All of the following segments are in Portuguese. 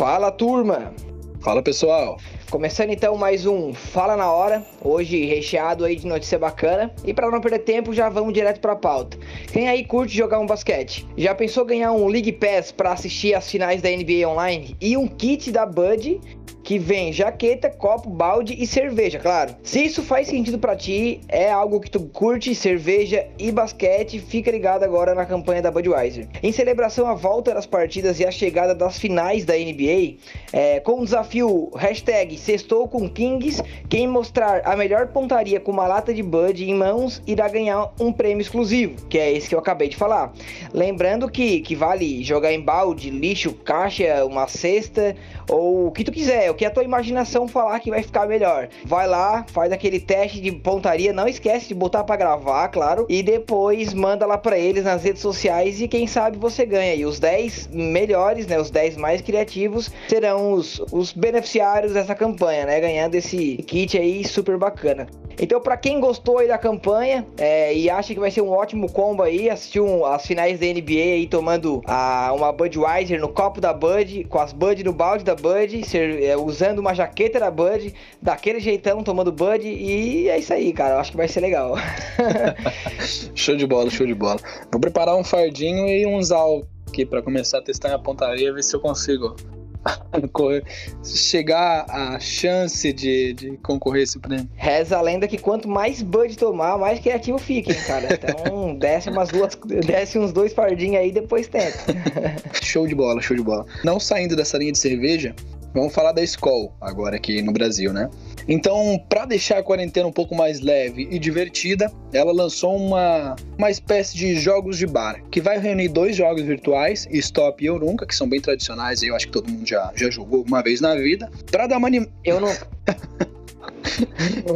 Fala turma! Fala pessoal! Começando então mais um Fala na Hora, hoje recheado aí de notícia bacana. E para não perder tempo, já vamos direto para a pauta. Quem aí curte jogar um basquete? Já pensou ganhar um League Pass para assistir as finais da NBA online e um kit da Bud que vem jaqueta, copo, balde e cerveja, claro. Se isso faz sentido para ti, é algo que tu curte cerveja e basquete, fica ligado agora na campanha da Budweiser. Em celebração à volta das partidas e a chegada das finais da NBA, é, com o desafio hashtag Sextou com Kings, quem mostrar a melhor pontaria com uma lata de Bud em mãos irá ganhar um prêmio exclusivo, que é esse que eu acabei de falar. Lembrando que, que vale jogar em balde, lixo, caixa, uma cesta ou o que tu quiser, que a tua imaginação falar que vai ficar melhor. Vai lá, faz aquele teste de pontaria, não esquece de botar para gravar, claro, e depois manda lá para eles nas redes sociais e quem sabe você ganha. E os 10 melhores, né, os 10 mais criativos serão os, os beneficiários dessa campanha, né, ganhando esse kit aí super bacana. Então, para quem gostou aí da campanha é, e acha que vai ser um ótimo combo aí, assistir um, as finais da NBA aí tomando a, uma Budweiser no copo da Bud, com as Bud no balde da Bud, ser, é, usando uma jaqueta da Bud, daquele jeitão tomando Bud e é isso aí, cara. Acho que vai ser legal. show de bola, show de bola. Vou preparar um fardinho e uns álcool aqui para começar a testar minha pontaria, ver se eu consigo chegar a chance de, de concorrer esse prêmio. Reza a lenda que quanto mais Bud tomar, mais criativo fica, hein, cara. Então desce umas duas, desce uns dois fardinhos aí depois tenta. show de bola, show de bola. Não saindo dessa linha de cerveja, vamos falar da Skol agora aqui no Brasil, né? Então, para deixar a quarentena um pouco mais leve e divertida, ela lançou uma, uma espécie de jogos de bar, que vai reunir dois jogos virtuais, Stop e Eu Nunca, que são bem tradicionais, eu acho que todo mundo já, já jogou uma vez na vida, para dar uma anim... Eu não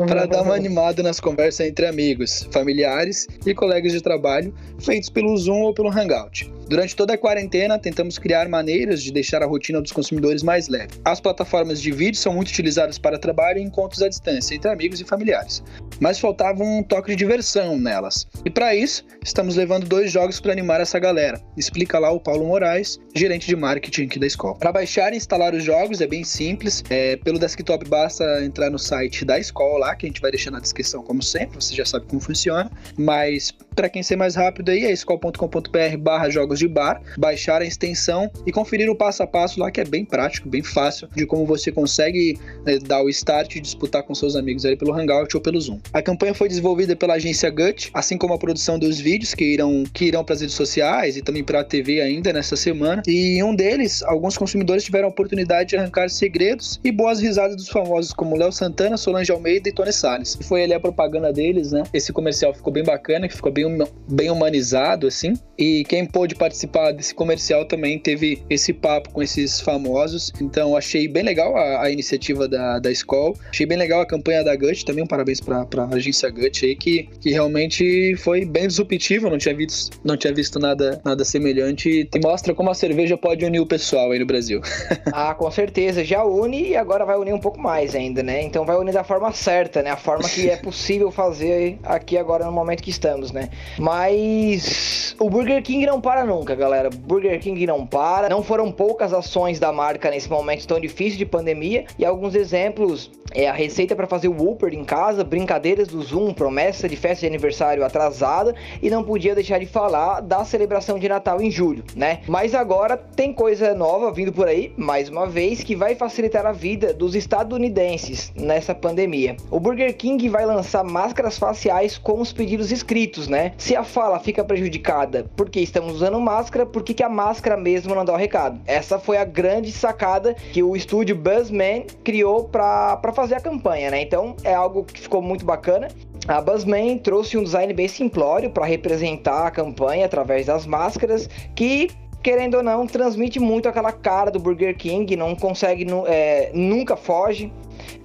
para dar uma animada nas conversas entre amigos, familiares e colegas de trabalho, feitos pelo Zoom ou pelo Hangout. Durante toda a quarentena, tentamos criar maneiras de deixar a rotina dos consumidores mais leve. As plataformas de vídeo são muito utilizadas para trabalho e encontros à distância entre amigos e familiares, mas faltava um toque de diversão nelas. E para isso, estamos levando dois jogos para animar essa galera. Explica lá o Paulo Moraes, gerente de marketing aqui da escola. Para baixar e instalar os jogos é bem simples. É, pelo desktop basta entrar no site da escola lá, que a gente vai deixar na descrição como sempre, você já sabe como funciona. Mas para quem ser mais rápido aí, é escola.com.br/jogos jogos de bar, baixar a extensão e conferir o passo a passo lá, que é bem prático, bem fácil, de como você consegue né, dar o start e disputar com seus amigos ali pelo Hangout ou pelo Zoom. A campanha foi desenvolvida pela agência Gut, assim como a produção dos vídeos que irão, que irão para as redes sociais e também para a TV ainda nessa semana. E em um deles, alguns consumidores tiveram a oportunidade de arrancar segredos e boas risadas dos famosos como Léo Santana, Solange Almeida e Tony Salles. Foi ali a propaganda deles, né? Esse comercial ficou bem bacana, ficou bem, bem humanizado, assim. E quem pôde participar desse comercial também teve esse papo com esses famosos. Então achei bem legal a, a iniciativa da, da escola. Achei bem legal a campanha da Gut. Também um parabéns para a agência Gut aí, que, que realmente foi bem disruptiva. Não tinha visto, não tinha visto nada, nada semelhante. E mostra como a cerveja pode unir o pessoal aí no Brasil. ah, com certeza. Já une e agora vai unir um pouco mais ainda, né? Então vai unir da forma certa, né? A forma que é possível fazer aqui agora no momento que estamos, né? Mas o Burger King não para nunca, galera. Burger King não para. Não foram poucas ações da marca nesse momento tão difícil de pandemia. E alguns exemplos é a receita para fazer o Whopper em casa, brincadeiras do Zoom, promessa de festa de aniversário atrasada e não podia deixar de falar da celebração de Natal em julho, né? Mas agora tem coisa nova vindo por aí, mais uma vez, que vai facilitar a vida dos estadunidenses nessa pandemia. O Burger King vai lançar máscaras faciais com os pedidos escritos, né? Se a fala fica prejudicada porque estamos usando máscara, por que, que a máscara mesmo não dá o recado? Essa foi a grande sacada que o estúdio Buzzman criou para fazer a campanha, né? Então é algo que ficou muito bacana. A Buzzman trouxe um design bem simplório para representar a campanha através das máscaras, que querendo ou não transmite muito aquela cara do Burger King, não consegue, é, nunca foge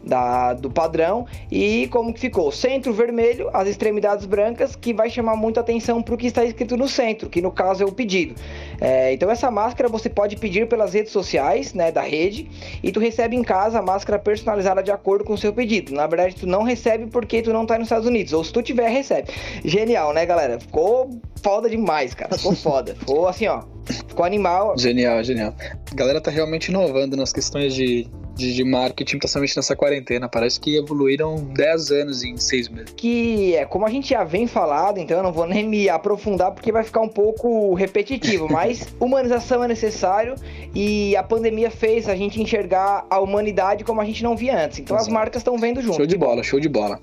da, do padrão. E como que ficou? Centro vermelho, as extremidades brancas, que vai chamar muita atenção para o que está escrito no centro, que no caso é o pedido. É, então essa máscara você pode pedir pelas redes sociais, né, da rede, e tu recebe em casa a máscara personalizada de acordo com o seu pedido. Na verdade, tu não recebe porque tu não tá nos Estados Unidos, ou se tu tiver, recebe. Genial, né, galera? Ficou foda demais, cara. Ficou foda. Ficou assim, ó. Ficou animal. Genial, genial. A galera tá realmente inovando nas questões de, de, de marketing, principalmente nessa quarentena. Parece que evoluíram 10 anos em 6 meses. Que é como a gente já vem falado, então eu não vou nem me aprofundar porque vai ficar um pouco repetitivo, mas humanização é necessário e a pandemia fez a gente enxergar a humanidade como a gente não via antes. Então Exato. as marcas estão vendo junto. Show de bola, show de bola.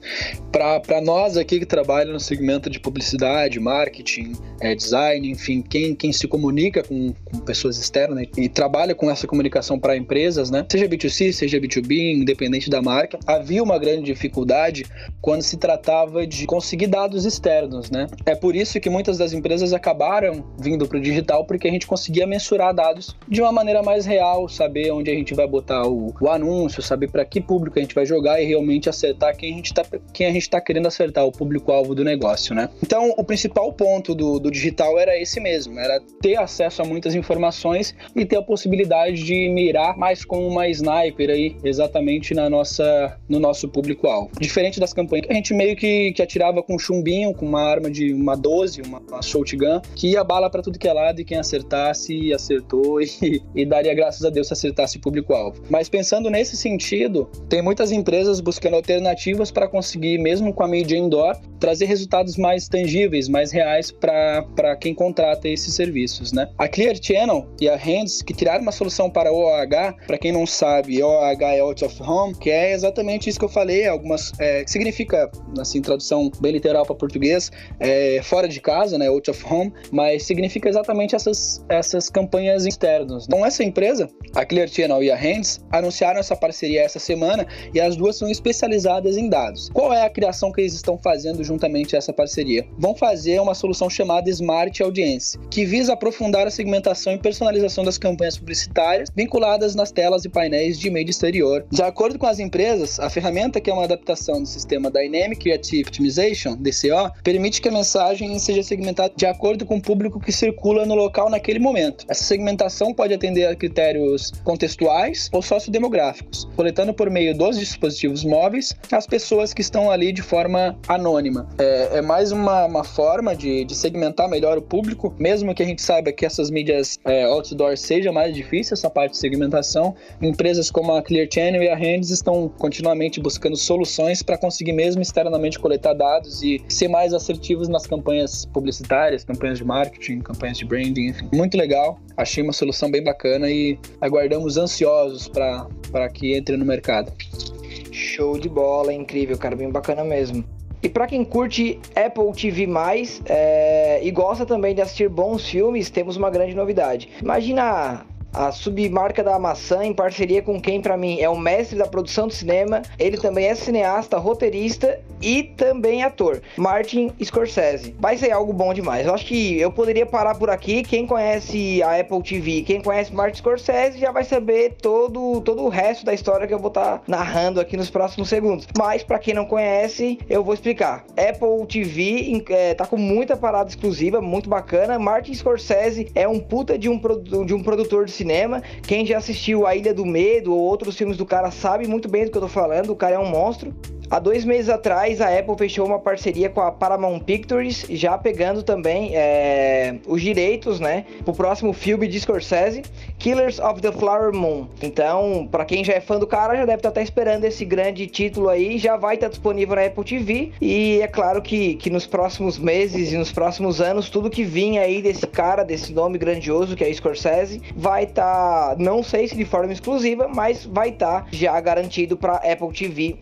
Para nós aqui que trabalham no segmento de publicidade, marketing, é, design, enfim, quem, quem se comunica com, com pessoas externas né, e trabalha com essa comunicação para empresas, né? Seja B2C, seja B2B, independente da marca, havia uma grande dificuldade quando se tratava de conseguir dados externos, né? É por isso que muitas das empresas acabaram vindo para o digital, porque a gente conseguia mensurar dados de uma maneira mais real, saber onde a gente vai botar o, o anúncio, saber para que público a gente vai jogar e realmente acertar quem a gente está tá querendo acertar, o público-alvo do negócio, né? Então, o principal ponto do, do digital era esse mesmo, era ter acesso a muitas informações e ter a possibilidade de mirar mais com uma sniper aí exatamente na nossa, no nosso público-alvo. Diferente das campanhas que a gente meio que, que atirava com chumbinho, com uma arma de uma 12, uma, uma shotgun, que ia bala para tudo que é lado e quem acertasse, acertou e, e daria graças a Deus se acertasse o público-alvo. Mas pensando nesse sentido, tem muitas empresas buscando alternativas para conseguir, mesmo com a mídia indoor, trazer resultados mais tangíveis, mais reais para quem contrata esses serviços, né? A Clear Channel e a Hands, que criaram uma solução para o OH, para quem não sabe, É Out of Home, que é exatamente isso que eu falei, algumas é, que significa, assim, tradução bem literal para português, é, fora de casa, né, out of home, mas significa exatamente essas, essas campanhas externas. Então essa empresa, a Clear Channel e a Hands, anunciaram essa parceria essa semana e as duas são especializadas em dados. Qual é a criação que eles estão fazendo juntamente a essa parceria? Vão fazer uma solução chamada Smart Audience, que visa aprofundar a segmentação e personalização das campanhas publicitárias vinculadas nas telas e painéis de mídia exterior. De acordo com as empresas, a ferramenta, que é uma adaptação do sistema Dynamic Creative Optimization, DCO, permite que a mensagem seja segmentada de acordo com o público que circula no local naquele momento. Essa segmentação pode atender a critérios contextuais ou sociodemográficos, coletando por meio dos dispositivos móveis as pessoas que estão ali de forma anônima. É, é mais uma, uma forma de, de, segmentar melhor o público, mesmo que a gente saiba que essas mídias é, outdoor seja mais difícil, essa parte de segmentação. Empresas como a Clear Channel e a Hands estão continuamente buscando soluções para conseguir mesmo externamente coletar dados e ser mais assertivos nas campanhas publicitárias, campanhas de marketing, campanhas de branding, enfim. Muito legal, achei uma solução bem bacana e aguardamos ansiosos para que entre no mercado. Show de bola, incrível, cara, bem bacana mesmo. E para quem curte Apple TV+, é, e gosta também de assistir bons filmes, temos uma grande novidade. Imagina a submarca da maçã em parceria com quem para mim é o mestre da produção do cinema. Ele também é cineasta, roteirista e também ator. Martin Scorsese. Vai ser algo bom demais. Eu acho que eu poderia parar por aqui. Quem conhece a Apple TV, quem conhece Martin Scorsese já vai saber todo todo o resto da história que eu vou estar tá narrando aqui nos próximos segundos. Mas para quem não conhece, eu vou explicar. Apple TV é, tá com muita parada exclusiva, muito bacana. Martin Scorsese é um puta de um, de um produtor de cinema cinema. Quem já assistiu A Ilha do Medo ou outros filmes do cara sabe muito bem do que eu tô falando. O cara é um monstro. Há dois meses atrás, a Apple fechou uma parceria com a Paramount Pictures, já pegando também é, os direitos, né, pro próximo filme de Scorsese, Killers of the Flower Moon. Então, para quem já é fã do cara, já deve estar tá esperando esse grande título aí, já vai estar tá disponível na Apple TV. E é claro que, que nos próximos meses e nos próximos anos, tudo que vinha aí desse cara, desse nome grandioso que é Scorsese, vai estar, tá, não sei se de forma exclusiva, mas vai estar tá já garantido para Apple TV+.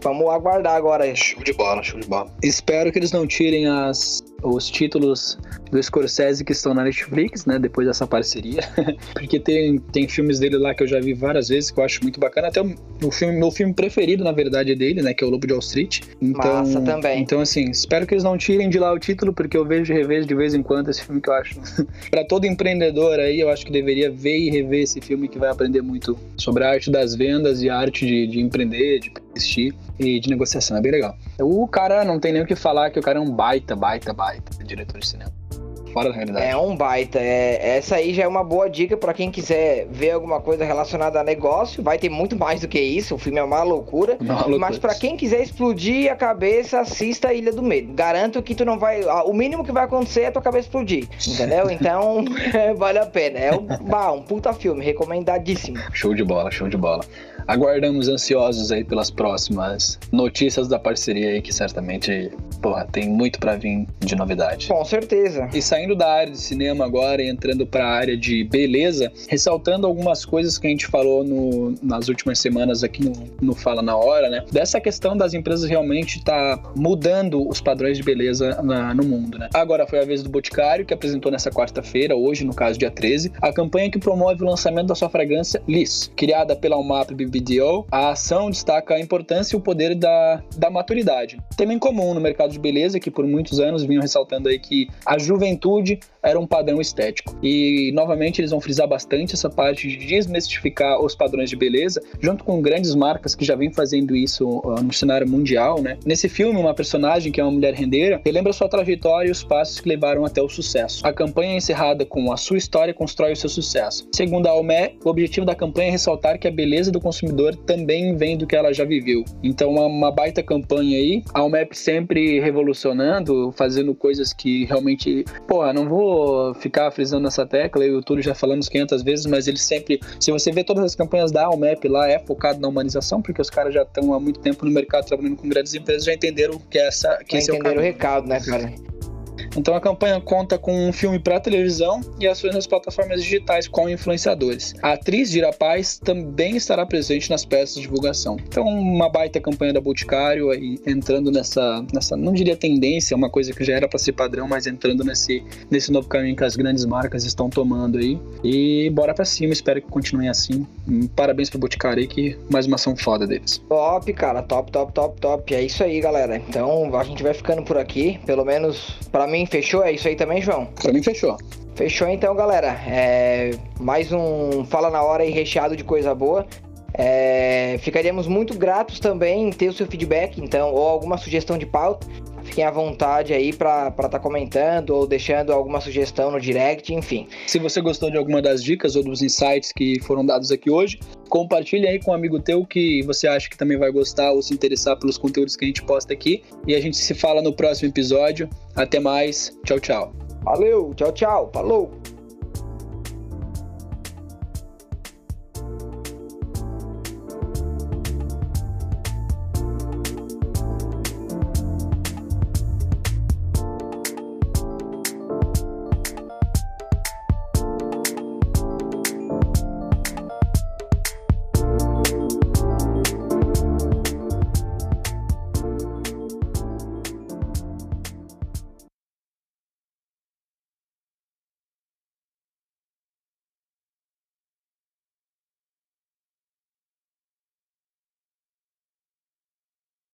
Vamos Vamos aguardar agora. Show de bola, show de bola. Espero que eles não tirem as, os títulos do Scorsese que estão na Netflix, né? Depois dessa parceria. Porque tem, tem filmes dele lá que eu já vi várias vezes que eu acho muito bacana. Até o, o filme, meu filme preferido, na verdade, é dele, né? Que é o Lobo de Wall Street. Então, Massa também. Então, assim, espero que eles não tirem de lá o título, porque eu vejo e revejo de vez em quando esse filme que eu acho. para todo empreendedor aí, eu acho que deveria ver e rever esse filme que vai aprender muito sobre a arte das vendas e a arte de, de empreender, de investir e de negociação. É bem legal. O cara não tem nem o que falar que o cara é um baita, baita, baita diretor de cinema fora da realidade. É um baita. É, essa aí já é uma boa dica para quem quiser ver alguma coisa relacionada a negócio. Vai ter muito mais do que isso. O filme é uma loucura. Uma loucura. Mas para quem quiser explodir a cabeça, assista a Ilha do Medo. Garanto que tu não vai. O mínimo que vai acontecer é tua cabeça explodir. Entendeu? Então, vale a pena. É um, bah, um puta filme. Recomendadíssimo. Show de bola, show de bola aguardamos ansiosos aí pelas próximas notícias da parceria aí, que certamente, porra, tem muito para vir de novidade. Com certeza. E saindo da área de cinema agora e entrando para a área de beleza, ressaltando algumas coisas que a gente falou no, nas últimas semanas aqui no, no Fala na Hora, né? Dessa questão das empresas realmente tá mudando os padrões de beleza na, no mundo, né? Agora foi a vez do Boticário, que apresentou nessa quarta-feira, hoje, no caso dia 13, a campanha que promove o lançamento da sua fragrância Liss, criada pela UMAP BDO, a ação destaca a importância e o poder da, da maturidade. Tema em comum no mercado de beleza, que por muitos anos vinham ressaltando aí que a juventude era um padrão estético. E novamente eles vão frisar bastante essa parte de desmistificar os padrões de beleza, junto com grandes marcas que já vêm fazendo isso uh, no cenário mundial, né? Nesse filme, uma personagem que é uma mulher rendeira relembra sua trajetória e os passos que levaram até o sucesso. A campanha é encerrada com a sua história constrói o seu sucesso. Segundo a Almé, o objetivo da campanha é ressaltar que a beleza do consumidor também vem do que ela já viveu. Então, uma, uma baita campanha aí. A UMEP sempre revolucionando, fazendo coisas que realmente. Porra, não vou ficar frisando essa tecla, eu e o Túlio já falamos 500 vezes, mas eles sempre. Se você vê todas as campanhas da UMEP lá, é focado na humanização, porque os caras já estão há muito tempo no mercado trabalhando com grandes empresas, já entenderam que essa. Que já esse entenderam é o, o recado, né, cara? Então a campanha conta com um filme para televisão e ações nas plataformas digitais com influenciadores. A atriz Dira Paz também estará presente nas peças de divulgação. Então uma baita campanha da Boticário aí entrando nessa, nessa não diria tendência, uma coisa que já era para ser padrão, mas entrando nesse, nesse novo caminho que as grandes marcas estão tomando aí. E bora para cima, espero que continuem assim. Parabéns pro Boticário aí, que mais uma ação foda deles. Top, cara, top, top, top, top. É isso aí, galera. Então a gente vai ficando por aqui, pelo menos para mim fechou? É isso aí também, João? Pra mim fechou. Fechou então, galera. É... Mais um Fala na Hora aí recheado de coisa boa. É... Ficaríamos muito gratos também em ter o seu feedback, então, ou alguma sugestão de pauta. Fiquem à vontade aí para estar tá comentando ou deixando alguma sugestão no direct, enfim. Se você gostou de alguma das dicas ou dos insights que foram dados aqui hoje, compartilhe aí com um amigo teu que você acha que também vai gostar ou se interessar pelos conteúdos que a gente posta aqui. E a gente se fala no próximo episódio. Até mais. Tchau, tchau. Valeu, tchau, tchau. Falou.